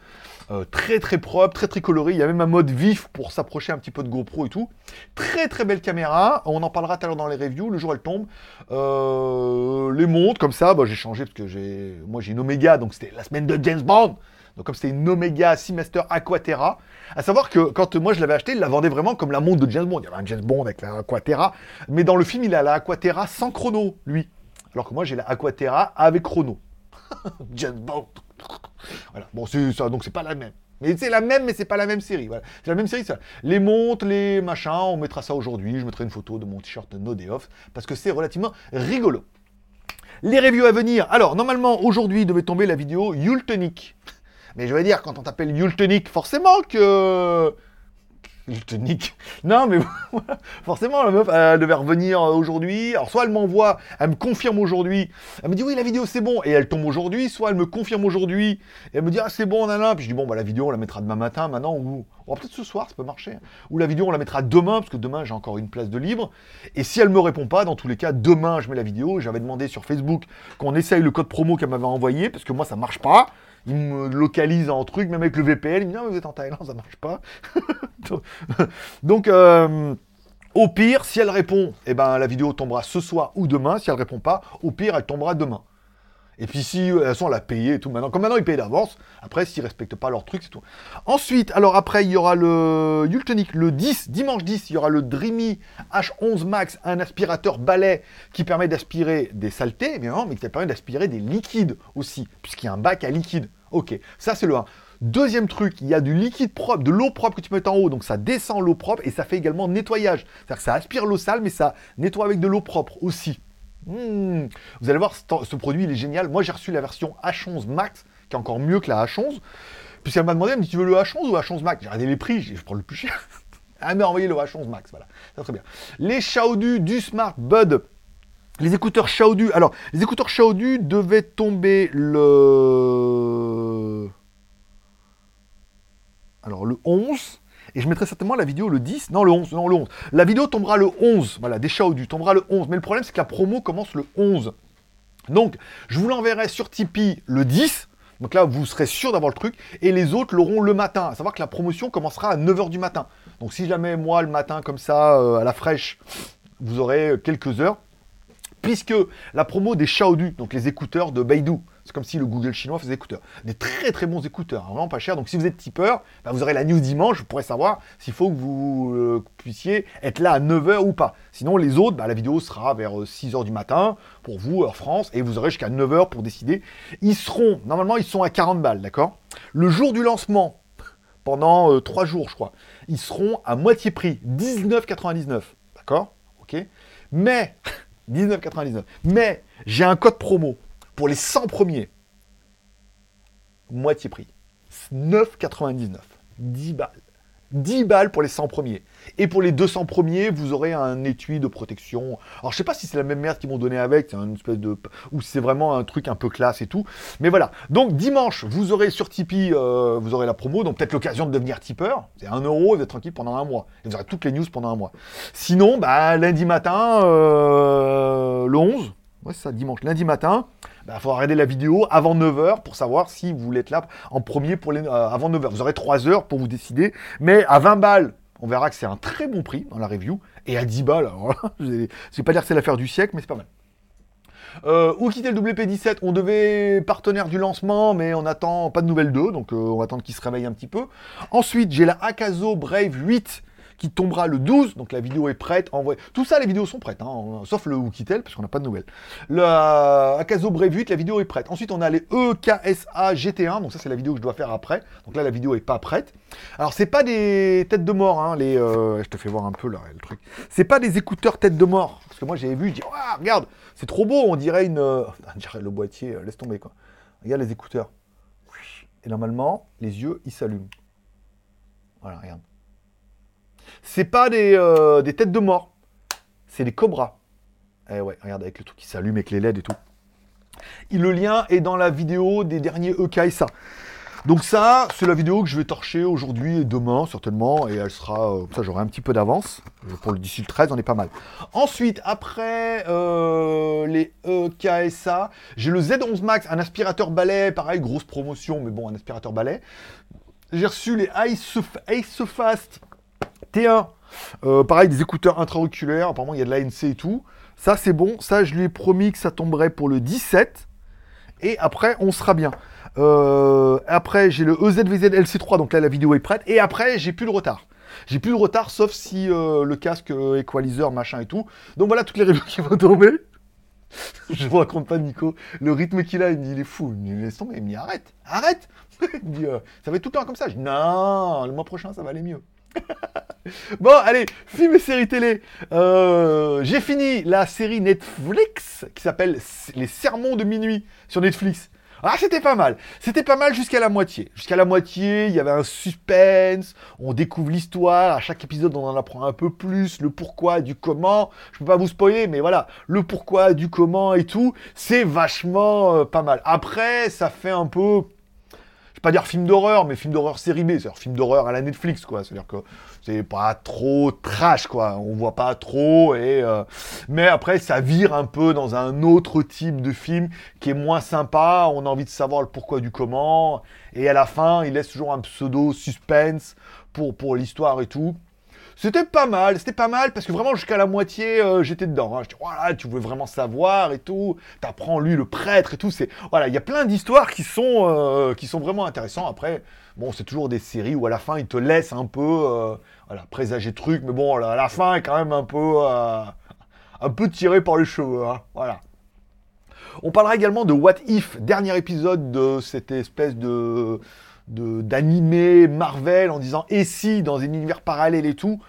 Euh, très très propre, très très coloré. Il y a même un mode vif pour s'approcher un petit peu de GoPro et tout. Très très belle caméra. On en parlera tout à l'heure dans les reviews. Le jour elle tombe. Euh, les montres comme ça, bah, j'ai changé parce que j'ai, moi j'ai une Omega, donc c'était la semaine de James Bond. Donc comme c'était une Omega Seamaster Aquaterra, à savoir que quand moi je l'avais acheté, il la vendait vraiment comme la montre de James Bond. Il y avait un James Bond avec la Aquaterra, mais dans le film il a la Aquaterra sans chrono, lui. Alors que moi j'ai la Aquaterra avec chrono. (laughs) James Bond. (laughs) Voilà. Bon, c'est ça, donc c'est pas la même. Mais c'est la même, mais c'est pas la même série. Voilà. C'est la même série, ça. Les montres, les machins, on mettra ça aujourd'hui. Je mettrai une photo de mon t-shirt No Day Off parce que c'est relativement rigolo. Les reviews à venir. Alors, normalement, aujourd'hui devait tomber la vidéo Yultonic. Mais je vais dire, quand on t'appelle Yultonic, forcément que je te nique. Non, mais (laughs) forcément, la meuf, elle devait revenir aujourd'hui. Alors, soit elle m'envoie, elle me confirme aujourd'hui. Elle me dit, oui, la vidéo, c'est bon. Et elle tombe aujourd'hui. Soit elle me confirme aujourd'hui. Et elle me dit, ah, c'est bon, nana. Puis je dis, bon, bah, la vidéo, on la mettra demain matin, maintenant. Ou peut-être ce soir, ça peut marcher. Ou la vidéo, on la mettra demain, parce que demain, j'ai encore une place de libre. Et si elle me répond pas, dans tous les cas, demain, je mets la vidéo. J'avais demandé sur Facebook qu'on essaye le code promo qu'elle m'avait envoyé, parce que moi, ça marche pas il me localise en truc, même avec le VPN, il me dit non, vous êtes en Thaïlande, ça marche pas. (laughs) Donc, euh, au pire, si elle répond, eh ben, la vidéo tombera ce soir ou demain. Si elle répond pas, au pire, elle tombera demain. Et puis si, de toute façon, elle a payé et tout, maintenant, comme maintenant ils payent d'avance, après, s'ils respectent pas leur truc, c'est tout. Ensuite, alors après, il y aura le Yultonic, le 10, dimanche 10, il y aura le Dreamy H11 Max, un aspirateur balai qui permet d'aspirer des saletés, bien mais qui permet d'aspirer des liquides aussi, puisqu'il y a un bac à liquide. Ok, ça c'est le 1. Deuxième truc, il y a du liquide propre, de l'eau propre que tu mets en haut, donc ça descend l'eau propre et ça fait également nettoyage. C'est-à-dire que ça aspire l'eau sale, mais ça nettoie avec de l'eau propre aussi. Hmm. Vous allez voir, ce, produit il est génial. Moi j'ai reçu la version H11 Max, qui est encore mieux que la H11. Puisqu'elle m'a demandé, elle me dit, tu veux le H11 ou H11 Max? J'ai regardé les prix, je prends le plus cher. elle m'a envoyé le H11 Max, voilà. Très bien. Les Xiaodu du Smart Bud les écouteurs Xiaodu. Alors, les écouteurs Xiaodu devaient tomber le. Alors, le 11. Et je mettrai certainement la vidéo le 10. Non, le 11. Non, le 11. La vidéo tombera le 11. Voilà, des Xiaodu. Tombera le 11. Mais le problème, c'est que la promo commence le 11. Donc, je vous l'enverrai sur Tipeee le 10. Donc là, vous serez sûr d'avoir le truc. Et les autres l'auront le matin. À savoir que la promotion commencera à 9h du matin. Donc, si jamais moi, le matin, comme ça, euh, à la fraîche, vous aurez quelques heures puisque la promo des Xiaodu, donc les écouteurs de Beidou, C'est comme si le Google chinois faisait écouteurs. Des très très bons écouteurs, hein, vraiment pas cher. Donc si vous êtes tipeur, bah, vous aurez la news dimanche, vous pourrez savoir s'il faut que vous euh, puissiez être là à 9h ou pas. Sinon les autres, bah, la vidéo sera vers 6h du matin pour vous, heure France, et vous aurez jusqu'à 9h pour décider. Ils seront, normalement ils sont à 40 balles, d'accord? Le jour du lancement, pendant 3 jours je crois, ils seront à moitié prix, 19,99. D'accord? Ok? Mais, (laughs) 19,99. Mais, j'ai un code promo pour les 100 premiers. Moitié prix. 9,99. 10 balles. 10 balles pour les 100 premiers. Et pour les 200 premiers, vous aurez un étui de protection. Alors, je sais pas si c'est la même merde qu'ils m'ont donné avec, une espèce de. ou c'est vraiment un truc un peu classe et tout. Mais voilà. Donc, dimanche, vous aurez sur Tipeee, euh, vous aurez la promo, donc peut-être l'occasion de devenir tipeur. C'est 1 euro vous êtes tranquille pendant un mois. Et vous aurez toutes les news pendant un mois. Sinon, bah, lundi matin, euh, le 11, ouais, c'est ça, dimanche, lundi matin, il bah, faudra regarder la vidéo avant 9h pour savoir si vous voulez être là en premier pour les, euh, avant 9h. Vous aurez 3 heures pour vous décider. Mais à 20 balles, on verra que c'est un très bon prix dans la review. Et à 10 balles, alors là, (laughs) je vais pas dire que c'est l'affaire du siècle, mais c'est pas mal. Euh, où quitter le WP17 On devait partenaire du lancement, mais on attend pas de nouvelles d'eux, donc euh, on va attendre qu'ils se réveillent un petit peu. Ensuite, j'ai la Akazo Brave 8 qui tombera le 12. Donc la vidéo est prête. Envoyé. Tout ça, les vidéos sont prêtes, hein, sauf le Wikitel, parce qu'on n'a pas de nouvelles. Le Akazo Brave 8, la vidéo est prête. Ensuite, on a les EKSA GT1. Donc ça, c'est la vidéo que je dois faire après. Donc là, la vidéo est pas prête. Alors, c'est pas des têtes de mort, hein, les. Euh, je te fais voir un peu là, le truc. C'est pas des écouteurs têtes de mort. Parce que moi, j'avais vu, je dis, regarde, c'est trop beau, on dirait une. Euh, (laughs) on dirait le boîtier, euh, laisse tomber quoi. Regarde les écouteurs. Et normalement, les yeux, ils s'allument. Voilà, regarde. C'est pas euh, des, têtes de mort, c'est des cobras. Eh ouais, regarde avec le truc qui s'allume avec les LED et tout. Et le lien est dans la vidéo des derniers EK ça. Donc ça, c'est la vidéo que je vais torcher aujourd'hui et demain certainement, et elle sera, euh, ça j'aurai un petit peu d'avance, pour le d'ici le 13, on est pas mal. Ensuite, après euh, les EKSA, j'ai le Z11 Max, un aspirateur balai, pareil, grosse promotion, mais bon, un aspirateur balai. J'ai reçu les Ace, Ace Fast T1, euh, pareil, des écouteurs intra-auriculaires, apparemment il y a de l'ANC et tout. Ça c'est bon, ça je lui ai promis que ça tomberait pour le 17. Et après, on sera bien. Euh, après, j'ai le EZVZ LC3, donc là la vidéo est prête. Et après, j'ai plus de retard. J'ai plus de retard, sauf si euh, le casque equalizer, machin et tout. Donc voilà toutes les reviews qui vont tomber. (laughs) je vous raconte pas, Nico. Le rythme qu'il a, il dit, il est fou. Il me laisse tomber. Il me dit, arrête, arrête. (laughs) ça va être tout le temps comme ça. Non, le mois prochain, ça va aller mieux. (laughs) bon, allez, film et série télé. Euh, j'ai fini la série Netflix qui s'appelle Les Sermons de minuit sur Netflix. Ah, c'était pas mal. C'était pas mal jusqu'à la moitié. Jusqu'à la moitié, il y avait un suspense. On découvre l'histoire. À chaque épisode, on en apprend un peu plus. Le pourquoi, du comment. Je peux pas vous spoiler, mais voilà. Le pourquoi, du comment et tout. C'est vachement euh, pas mal. Après, ça fait un peu vais pas dire film d'horreur, mais film d'horreur série B, c'est-à-dire film d'horreur à la Netflix, quoi. C'est-à-dire que c'est pas trop trash, quoi. On voit pas trop, et euh, mais après ça vire un peu dans un autre type de film qui est moins sympa. On a envie de savoir le pourquoi du comment, et à la fin, il laisse toujours un pseudo suspense pour pour l'histoire et tout. C'était pas mal, c'était pas mal parce que vraiment jusqu'à la moitié euh, j'étais dedans. Hein. Je dis voilà, tu veux vraiment savoir et tout. T'apprends lui le prêtre et tout. C'est voilà, il y a plein d'histoires qui sont euh, qui sont vraiment intéressantes. Après, bon, c'est toujours des séries où à la fin ils te laissent un peu euh, voilà présager truc, mais bon, à la fin est quand même un peu un peu tiré par les cheveux. Hein. Voilà. On parlera également de What If, dernier épisode de cette espèce de d'animer Marvel en disant et si dans un univers parallèle et tout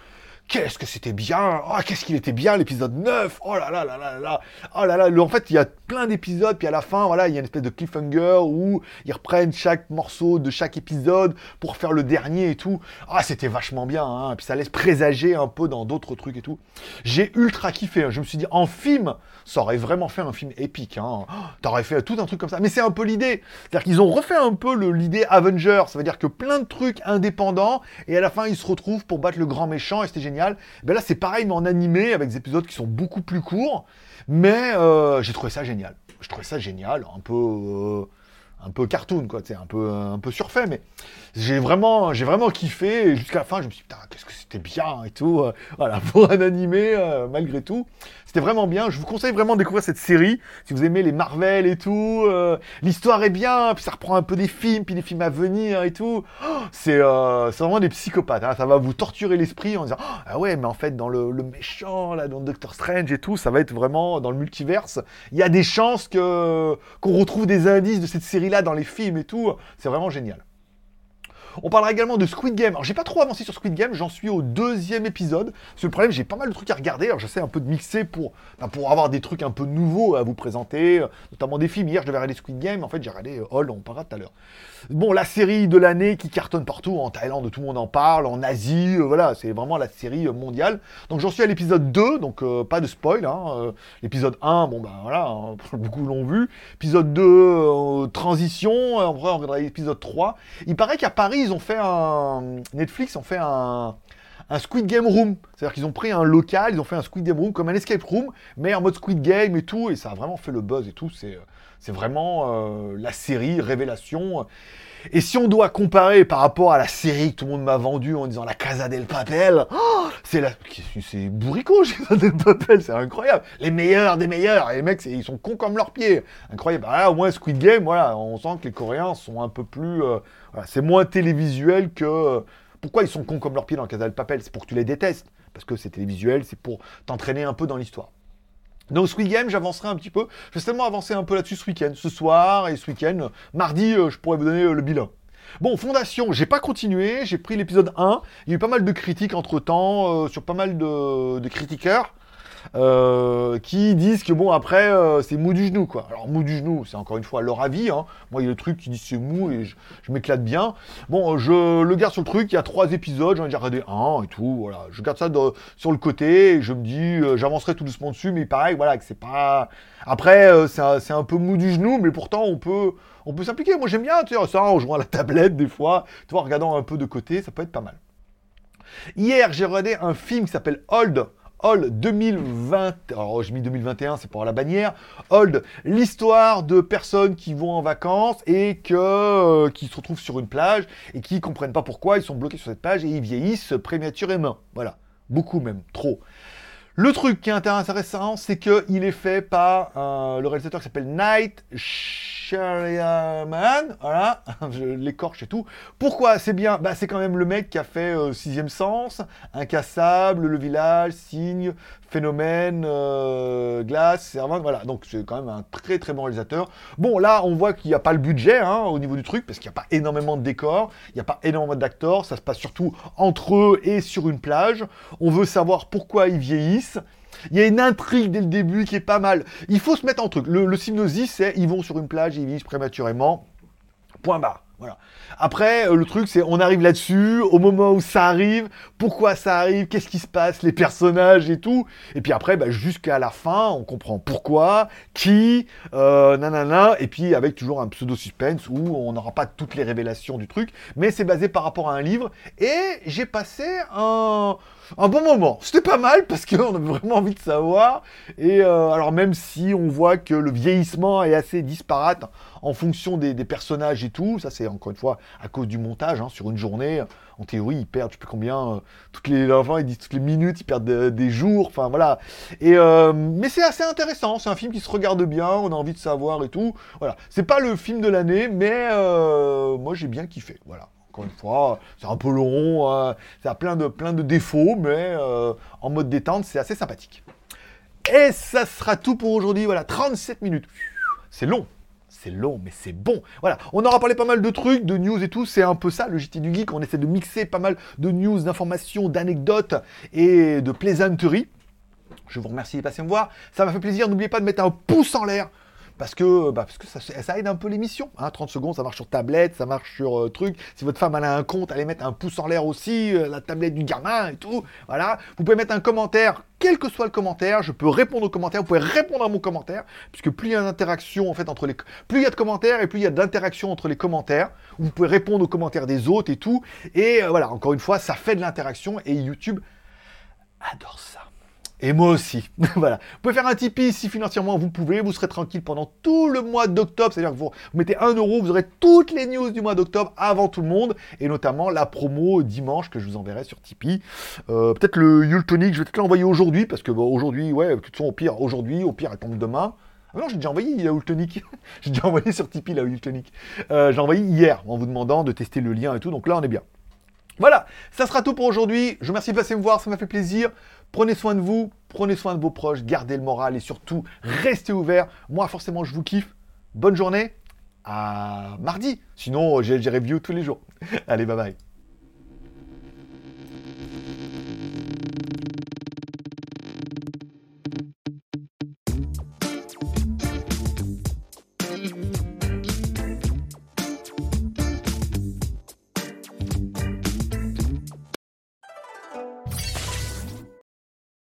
qu'est-ce que c'était bien oh, qu'est-ce qu'il était bien l'épisode 9 oh là là là là là oh là là en fait il y a plein d'épisodes puis à la fin voilà il y a une espèce de cliffhanger où ils reprennent chaque morceau de chaque épisode pour faire le dernier et tout ah c'était vachement bien hein. puis ça laisse présager un peu dans d'autres trucs et tout j'ai ultra kiffé hein. je me suis dit en film ça aurait vraiment fait un film épique hein. Oh, t'aurais fait tout un truc comme ça mais c'est un peu l'idée c'est-à-dire qu'ils ont refait un peu l'idée Avengers ça veut dire que plein de trucs indépendants et à la fin ils se retrouvent pour battre le grand méchant et c'était génial ben là, c'est pareil, mais en animé, avec des épisodes qui sont beaucoup plus courts. Mais euh, j'ai trouvé ça génial. Je trouvais ça génial, un peu, euh, un peu cartoon, quoi, c'est un peu, un peu surfait, mais j'ai vraiment, j'ai vraiment kiffé. Jusqu'à la fin, je me suis dit, putain, qu'est-ce que c'était bien et tout. euh, voilà, (laughs) pour un animé, euh, malgré tout. C'était vraiment bien. Je vous conseille vraiment de découvrir cette série. Si vous aimez les Marvel et tout, euh, l'histoire est bien, puis ça reprend un peu des films, puis des films à venir et tout. Oh, c'est euh, vraiment des psychopathes. hein. Ça va vous torturer l'esprit en disant, ah ouais, mais en fait, dans le, le méchant, là, dans Doctor Strange et tout, ça va être vraiment dans le multiverse. Il y a des chances que qu'on retrouve des indices de cette dans les films et tout. C'est vraiment génial. On parlera également de Squid Game. Alors j'ai pas trop avancé sur Squid Game, j'en suis au deuxième épisode. Que le problème, j'ai pas mal de trucs à regarder. Alors j'essaie un peu de mixer pour, enfin, pour avoir des trucs un peu nouveaux à vous présenter, euh, notamment des films. Hier, je devais regarder Squid Game. En fait, j'ai regardé euh, Hall, on parlera tout à l'heure. Bon, la série de l'année qui cartonne partout, en Thaïlande, tout le monde en parle, en Asie, euh, voilà, c'est vraiment la série euh, mondiale. Donc j'en suis à l'épisode 2, donc euh, pas de spoil. Hein, l'épisode 1, bon ben voilà, hein, (laughs) beaucoup l'ont vu. Épisode 2, euh, transition. Vrai, on regardera l'épisode 3. Il paraît qu'à Paris, ils ont fait un. Netflix ont fait un. Un Squid Game Room. C'est-à-dire qu'ils ont pris un local, ils ont fait un Squid Game Room comme un escape room, mais en mode Squid Game et tout, et ça a vraiment fait le buzz et tout. C'est, c'est vraiment euh, la série révélation. Et si on doit comparer par rapport à la série que tout le monde m'a vendue en disant la Casa del Papel, oh, c'est la, c'est bourricot, (laughs) Casa del Papel, c'est incroyable. Les meilleurs des meilleurs. Et les mecs, ils sont cons comme leurs pieds. Incroyable. Ah, là, au moins Squid Game, voilà, on sent que les Coréens sont un peu plus, euh, voilà, c'est moins télévisuel que. euh, pourquoi ils sont cons comme leurs pieds dans la Casa Papel C'est pour que tu les détestes. Parce que c'est télévisuel, c'est pour t'entraîner un peu dans l'histoire. Donc Squid Game, j'avancerai un petit peu. Je vais seulement avancer un peu là-dessus ce week-end. Ce soir et ce week-end. Mardi, euh, je pourrais vous donner euh, le bilan. Bon, Fondation, j'ai pas continué, j'ai pris l'épisode 1. Il y a eu pas mal de critiques entre-temps, euh, sur pas mal de, de critiqueurs. Euh, qui disent que bon après euh, c'est mou du genou quoi. Alors mou du genou c'est encore une fois leur avis. Hein. Moi il y a le truc qui dit c'est mou et je, m'éclate bien. Bon je le garde sur le truc. Il y a trois épisodes, j'en ai déjà regardé un et tout. Voilà, je garde ça de- sur le côté et je me dis euh, j'avancerai tout doucement dessus. Mais pareil voilà que c'est pas. Après c'est un, peu mou du genou mais pourtant on peut on peut s'impliquer. Moi j'aime bien tu sais, ça en jouant à la tablette des fois, tu vois en regardant un peu de côté ça peut être pas mal. Hier, j'ai regardé un film qui s'appelle Hold. Hold 2020, alors j'ai mis 2021, c'est pour la bannière. Hold, l'histoire de personnes qui vont en vacances et euh, qui se retrouvent sur une plage et qui comprennent pas pourquoi ils sont bloqués sur cette plage et ils vieillissent prématurément. Voilà, beaucoup même, trop. Le truc qui est intéressant, c'est qu'il est fait par euh, le réalisateur qui s'appelle Night Shyamalan. Voilà, (laughs) je l'écorche et tout. Pourquoi c'est bien? Bah, C'est quand même le mec qui a fait euh, Sixième Sens, Incassable, Le Village, Signe, Phénomène, euh, Glace, Servante. Voilà, donc c'est quand même un très très bon réalisateur. Bon, là, on voit qu'il n'y a pas le budget hein, au niveau du truc, parce qu'il n'y a pas énormément de décors, il n'y a pas énormément d'acteurs, ça se passe surtout entre eux et sur une plage. On veut savoir pourquoi ils vieillissent. Il y a une intrigue dès le début qui est pas mal. Il faut se mettre en truc. Le, le c'est ils vont sur une plage, ils vieillissent prématurément. Point barre. Voilà. Après, euh, le truc, c'est on arrive là-dessus, au moment où ça arrive, pourquoi ça arrive, qu'est-ce qui se passe, les personnages et tout. Et puis après, bah, jusqu'à la fin, on comprend pourquoi, qui, euh, nanana, et puis avec toujours un pseudo-suspense où on n'aura pas toutes les révélations du truc, mais c'est basé par rapport à un livre. Et j'ai passé un, un bon moment. C'était pas mal parce qu'on (laughs) avait vraiment envie de savoir. Et euh, alors même si on voit que le vieillissement est assez disparate en fonction des, personnages et tout, ça c'est encore une fois à cause du montage. hein, sur une journée, en théorie, ils perdent, je sais plus combien, euh, toutes les disent toutes les minutes, ils perdent de- des jours, enfin voilà. Et euh, mais c'est assez intéressant. C'est un film qui se regarde bien, on a envie de savoir et tout. Voilà, c'est pas le film de l'année, mais euh, moi j'ai bien kiffé. Voilà. Encore une fois, c'est un peu long, euh, ça a plein de, plein de défauts, mais euh, en mode détente, c'est assez sympathique. Et ça sera tout pour aujourd'hui. Voilà, 37 minutes. C'est long. C'est long, mais c'est bon. Voilà, on aura parlé pas mal de trucs, de news et tout. C'est un peu ça, le JT du Geek. On essaie de mixer pas mal de news, d'informations, d'anecdotes et de plaisanteries. Je vous remercie de passer me voir. Ça m'a fait plaisir. N'oubliez pas de mettre un pouce en l'air. Parce que, bah, parce que ça, aide un peu l'émission. Hein, 30 secondes, ça marche sur tablette, ça marche sur euh, truc. Si votre femme a un compte, allez mettre un pouce en l'air aussi, euh, la tablette du gamin et tout. Voilà. Vous pouvez mettre un commentaire, quel que soit le commentaire. Je peux répondre aux commentaires. Vous pouvez répondre à mon commentaire, puisque plus il y a d'interaction en fait entre les, plus il y a de commentaires et plus il y a d'interaction entre les commentaires. Vous pouvez répondre aux commentaires des autres et tout. Et euh, voilà, encore une fois, ça fait de l'interaction et YouTube adore ça. Et moi aussi. (laughs) voilà. Vous pouvez faire un Tipeee si financièrement vous pouvez. Vous serez tranquille pendant tout le mois d'octobre. C'est-à-dire que vous mettez 1 euro, vous aurez toutes les news du mois d'octobre avant tout le monde. Et notamment la promo dimanche que je vous enverrai sur Tipeee. Euh, peut-être le Yule Tonic, je vais peut-être l'envoyer aujourd'hui. Parce que aujourd'hui, ouais, de toute façon, au pire, aujourd'hui, au pire, elle tombe demain. Ah non, j'ai déjà envoyé la Tonic. (laughs) j'ai déjà envoyé sur Tipeee la Tonic. Euh, j'ai envoyé hier en vous demandant de tester le lien et tout. Donc là, on est bien. Voilà, ça sera tout pour aujourd'hui. Je vous remercie de passer me voir, ça m'a fait plaisir. Prenez soin de vous, prenez soin de vos proches, gardez le moral et surtout, restez ouverts. Moi, forcément, je vous kiffe. Bonne journée. À mardi. Sinon, j'ai review tous les jours. (laughs) Allez, bye bye.